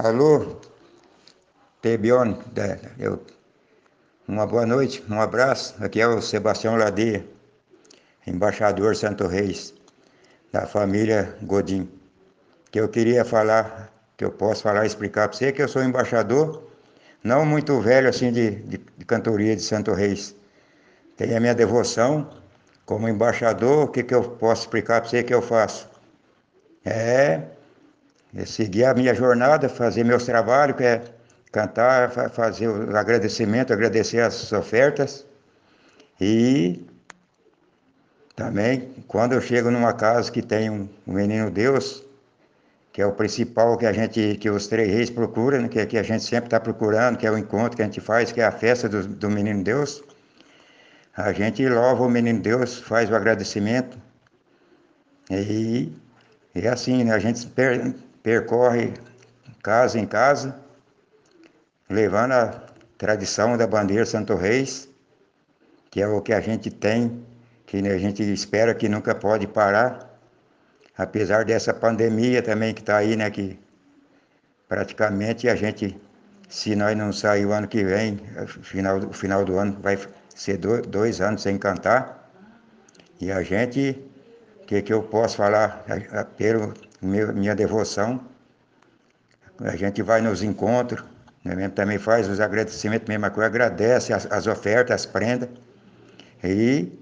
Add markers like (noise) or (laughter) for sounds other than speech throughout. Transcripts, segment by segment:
Alô, Tebion, eu, uma boa noite, um abraço. Aqui é o Sebastião Ladeia, embaixador Santo Reis, da família Godin. Que eu queria falar, que eu posso falar explicar para você, que eu sou embaixador, não muito velho assim de, de, de cantoria de Santo Reis. Tenho a minha devoção como embaixador, o que, que eu posso explicar para você que eu faço? É seguir a minha jornada, fazer meus trabalhos, que é cantar, fazer o agradecimento, agradecer as ofertas. E também, quando eu chego numa casa que tem um, menino Deus, que é o principal que a gente, que os três reis procuram, né, que, que a gente sempre está procurando, que é o encontro que a gente faz, que é a festa do, do menino Deus. A gente louva o menino Deus, faz o agradecimento. E, e assim, né, a gente percorre casa em casa, levando a tradição da bandeira Santo Reis, que é o que a gente tem, que a gente espera que nunca pode parar, apesar dessa pandemia também que está aí, né, que praticamente a gente, se nós não sair o ano que vem, final, final do ano vai ser dois, anos sem cantar, e a gente, que, que eu posso falar pelo meu, minha devoção. A gente vai nos encontros, né, também faz os agradecimentos, mesma coisa, agradece as, as ofertas, as prendas. E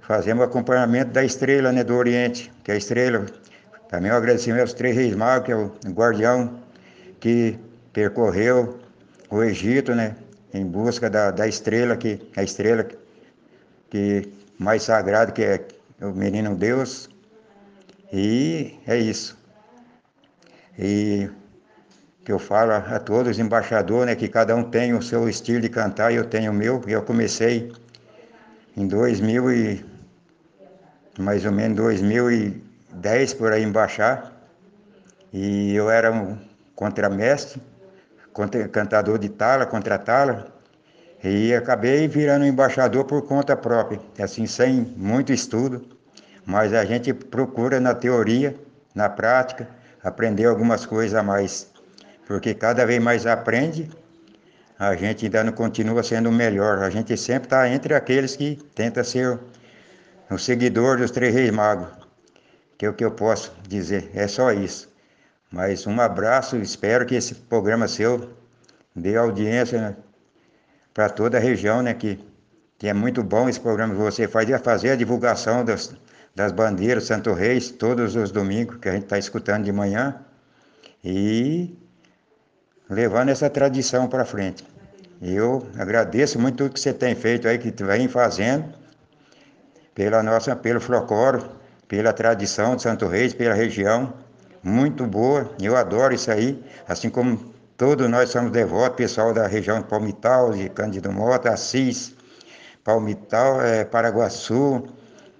fazemos acompanhamento da estrela né, do Oriente, que é a estrela. Também o agradecimento aos três reis magos, que é o guardião que percorreu o Egito, né, em busca da, da estrela, que a estrela que mais sagrada, que é o menino Deus. E é isso. E que eu falo a todos os embaixadores, né, que cada um tem o seu estilo de cantar eu tenho o meu. Eu comecei em 2000 e mais ou menos 2010 por aí embaixar. E eu era um contramestre, contra, cantador de tala, contra tala. E acabei virando embaixador por conta própria, assim, sem muito estudo, mas a gente procura na teoria, na prática, aprender algumas coisas a mais. Porque cada vez mais aprende, a gente ainda não continua sendo melhor. A gente sempre está entre aqueles que tenta ser o seguidor dos Três Reis Magos. Que é o que eu posso dizer. É só isso. Mas um abraço, espero que esse programa seu dê audiência né, para toda a região, né? Que, que é muito bom esse programa que você faz, e fazer a divulgação das, das bandeiras Santo Reis todos os domingos que a gente está escutando de manhã e levando essa tradição para frente. Eu agradeço muito tudo que você tem feito aí, que vem fazendo, pela nossa, pelo Flocoro, pela tradição de Santo Reis, pela região, muito boa, eu adoro isso aí, assim como todos nós somos devotos, pessoal da região de Palmital, de Cândido Mota, Assis, Palmital, é, Paraguaçu,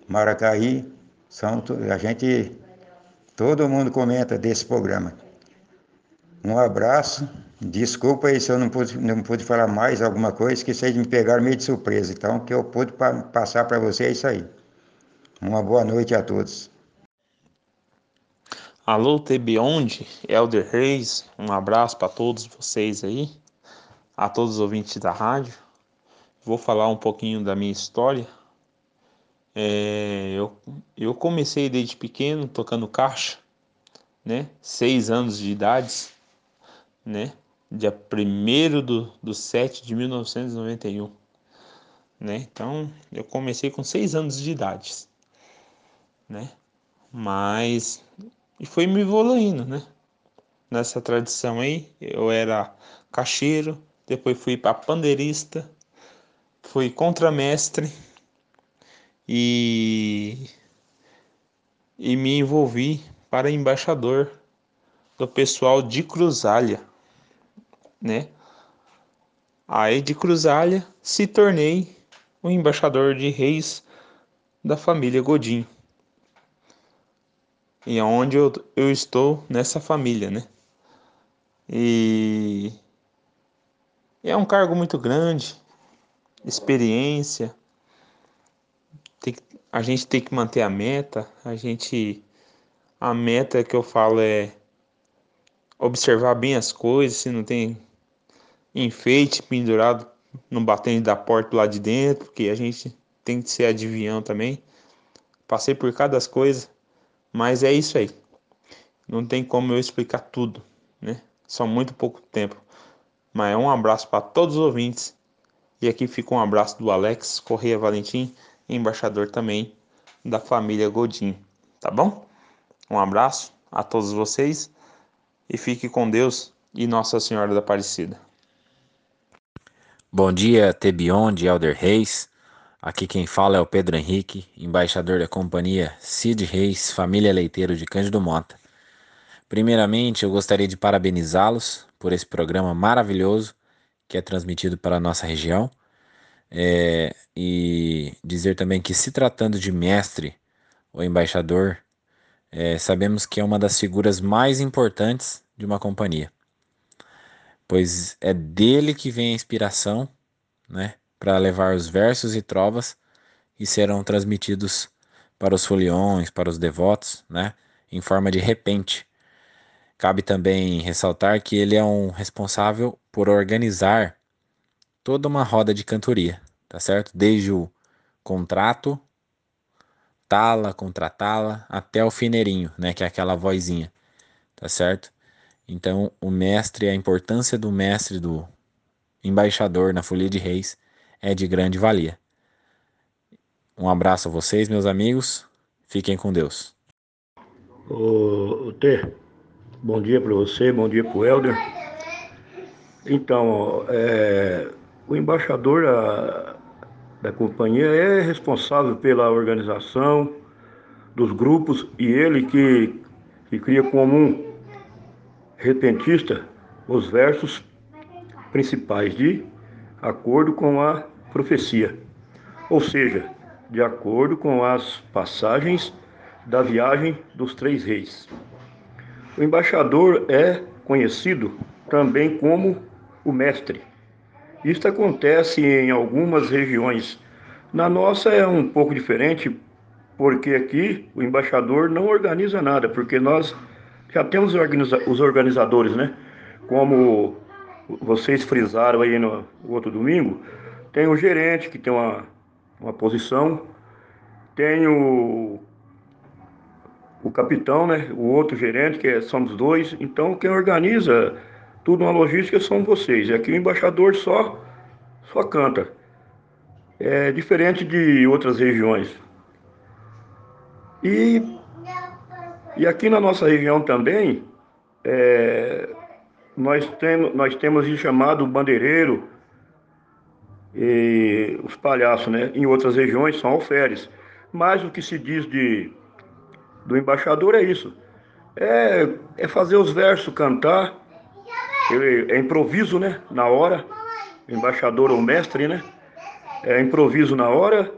Maracaí, são, a gente, todo mundo comenta desse programa. Um abraço, desculpa aí se eu não pude, não pude falar mais alguma coisa, que vocês me pegaram meio de surpresa, então o que eu pude pa passar para vocês é isso aí. Uma boa noite a todos. Alô, Tebionde, Elder Reis, um abraço para todos vocês aí, a todos os ouvintes da rádio. Vou falar um pouquinho da minha história. É, eu, eu comecei desde pequeno tocando caixa, né? Seis anos de idade, né? Dia 1 do, do 7 de 1991, né? Então, eu comecei com seis anos de idade, né? Mas, e foi me evoluindo, né? Nessa tradição aí, eu era caixeiro, depois fui para pandeirista, fui contramestre, e, e me envolvi para embaixador do pessoal de Cruzalha, né? Aí de Cruzalha se tornei o embaixador de reis da família Godinho. E aonde é eu, eu estou nessa família, né? E é um cargo muito grande, experiência, tem, a gente tem que manter a meta. A gente. A meta que eu falo é observar bem as coisas, se não tem enfeite pendurado no batente da porta lá de dentro, porque a gente tem que ser adivinhão também. Passei por cada coisa, mas é isso aí. Não tem como eu explicar tudo, né? Só muito pouco tempo. Mas é um abraço para todos os ouvintes. E aqui fica um abraço do Alex Correia Valentim, embaixador também da família Godin. Tá bom? Um abraço a todos vocês e fique com Deus e Nossa Senhora da Aparecida. Bom dia, Tebion de Elder Reis. Aqui quem fala é o Pedro Henrique, embaixador da companhia Cid Reis, família leiteiro de Cândido Mota. Primeiramente, eu gostaria de parabenizá-los por esse programa maravilhoso que é transmitido para a nossa região. É, e dizer também que, se tratando de mestre ou embaixador, é, sabemos que é uma das figuras mais importantes de uma companhia, pois é dele que vem a inspiração né, para levar os versos e trovas que serão transmitidos para os foliões, para os devotos, né, em forma de repente. Cabe também ressaltar que ele é um responsável por organizar toda uma roda de cantoria, tá certo? Desde o contrato, tala, contratá-la, até o fineirinho, né, que é aquela vozinha, tá certo? Então, o mestre, a importância do mestre, do embaixador na Folia de Reis é de grande valia. Um abraço a vocês, meus amigos. Fiquem com Deus. Ô, T, bom dia para você, bom dia para o Helder. Então, é, o embaixador da, da companhia é responsável pela organização dos grupos e ele que, que cria como um repentista os versos principais de acordo com a profecia, ou seja, de acordo com as passagens da viagem dos três reis. O embaixador é conhecido também como o mestre isso acontece em algumas regiões. Na nossa é um pouco diferente, porque aqui o embaixador não organiza nada, porque nós já temos os organizadores, né? Como vocês frisaram aí no outro domingo, tem o gerente que tem uma, uma posição, tem o, o capitão, né? O outro gerente, que é, somos dois. Então, quem organiza tudo uma logística são vocês. E aqui o embaixador só, só canta. É diferente de outras regiões. E, e aqui na nossa região também, é, nós, temos, nós temos o chamado bandeireiro e os palhaços, né? Em outras regiões são alferes. Mas o que se diz de, do embaixador é isso. É, é fazer os versos cantar é improviso, né? Na hora. Embaixador ou mestre, né? É improviso na hora.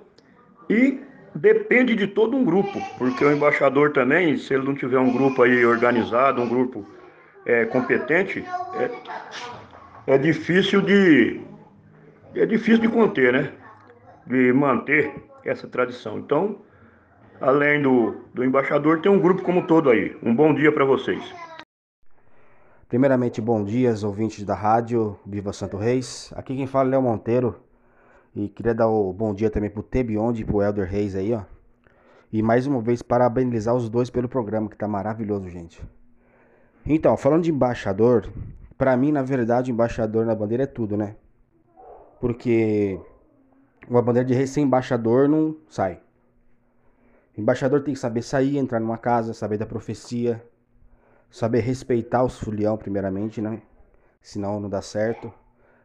E depende de todo um grupo, porque o embaixador também, se ele não tiver um grupo aí organizado, um grupo é, competente, é, é difícil de é difícil de conter, né? De manter essa tradição. Então, além do, do embaixador, tem um grupo como todo aí. Um bom dia para vocês. Primeiramente, bom dia, ouvintes da rádio Viva Santo Reis. Aqui quem fala é Léo Monteiro. E queria dar o bom dia também pro Tebionde e pro Elder Reis aí, ó. E mais uma vez parabenizar os dois pelo programa, que tá maravilhoso, gente. Então, falando de embaixador, para mim, na verdade, embaixador na bandeira é tudo, né? Porque uma bandeira de rei sem embaixador não sai. Embaixador tem que saber sair, entrar numa casa, saber da profecia, saber respeitar os fulião primeiramente, né? Senão não dá certo.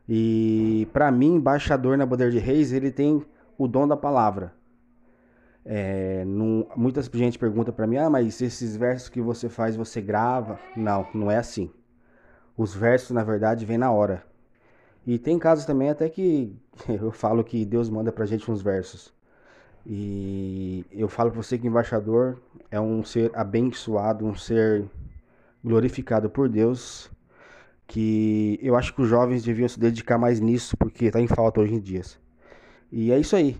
E para mim, embaixador na Bandeira de Reis, ele tem o dom da palavra. É, não, muitas gente pergunta para mim, ah, mas esses versos que você faz, você grava? Não, não é assim. Os versos, na verdade, vêm na hora. E tem casos também até que (laughs) eu falo que Deus manda pra gente uns versos. E eu falo pra você que embaixador é um ser abençoado, um ser glorificado por Deus, que eu acho que os jovens deviam se dedicar mais nisso, porque está em falta hoje em dia. E é isso aí.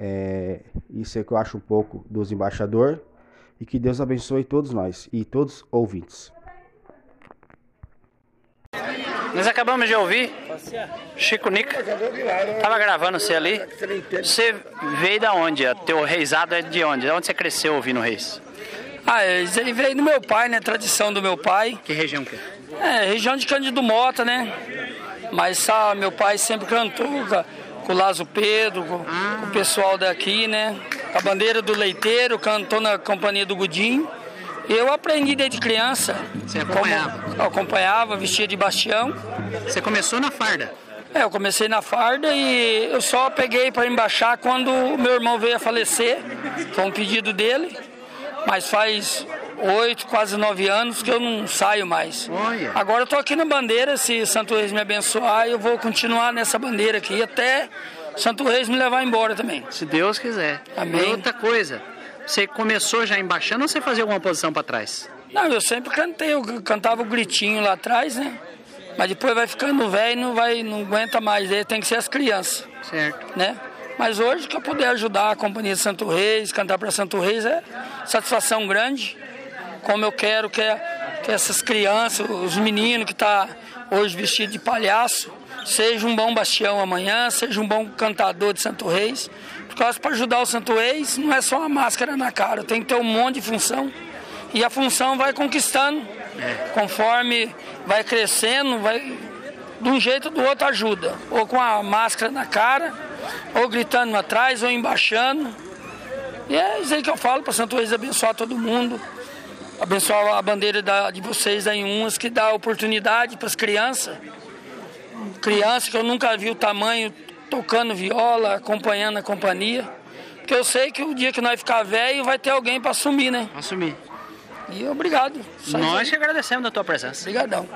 É, isso é que eu acho um pouco dos embaixadores. E que Deus abençoe todos nós e todos ouvintes. Nós acabamos de ouvir Chico Nica. Tava gravando você ali. Você veio da onde? O teu reisado é de onde? De onde você cresceu ouvindo reis? Ah, ele veio do meu pai, né? Tradição do meu pai. Que região que é? É, região de Cândido Mota, né? Mas sabe, meu pai sempre cantou com o Lazo Pedro, com, com o pessoal daqui, né? A bandeira do leiteiro, cantou na companhia do Gudim. Eu aprendi desde criança. Você acompanhava? Como, acompanhava, vestia de bastião. Você começou na farda? É, eu comecei na farda e eu só peguei para embaixar quando meu irmão veio a falecer. Foi um pedido dele. Mas faz oito, quase nove anos que eu não saio mais. Olha. Agora eu tô aqui na bandeira, se Santo Reis me abençoar, eu vou continuar nessa bandeira aqui até Santo Reis me levar embora também. Se Deus quiser. Amém. E outra coisa, você começou já embaixando ou você fazia alguma posição para trás? Não, eu sempre cantei, eu cantava o gritinho lá atrás, né? Mas depois vai ficando velho, não vai, não aguenta mais, aí tem que ser as crianças. Certo. Né? Mas hoje que eu puder ajudar a companhia de Santo Reis, cantar para Santo Reis é satisfação grande. Como eu quero que, que essas crianças, os meninos que estão tá hoje vestidos de palhaço, seja um bom bastião amanhã, seja um bom cantador de Santo Reis. Porque para ajudar o Santo Reis não é só uma máscara na cara, tem que ter um monte de função. E a função vai conquistando. É. Conforme vai crescendo, vai de um jeito ou do outro ajuda. Ou com a máscara na cara, ou gritando atrás, ou embaixando. E é isso aí que eu falo para Santo Reis abençoar todo mundo. Abençoar a bandeira da, de vocês aí umas que dá oportunidade para as crianças. Crianças que eu nunca vi o tamanho tocando viola, acompanhando a companhia. Porque eu sei que o dia que nós ficar velho vai ter alguém para assumir, né? Assumir. E obrigado. Nós que agradecemos da tua presença. Obrigadão.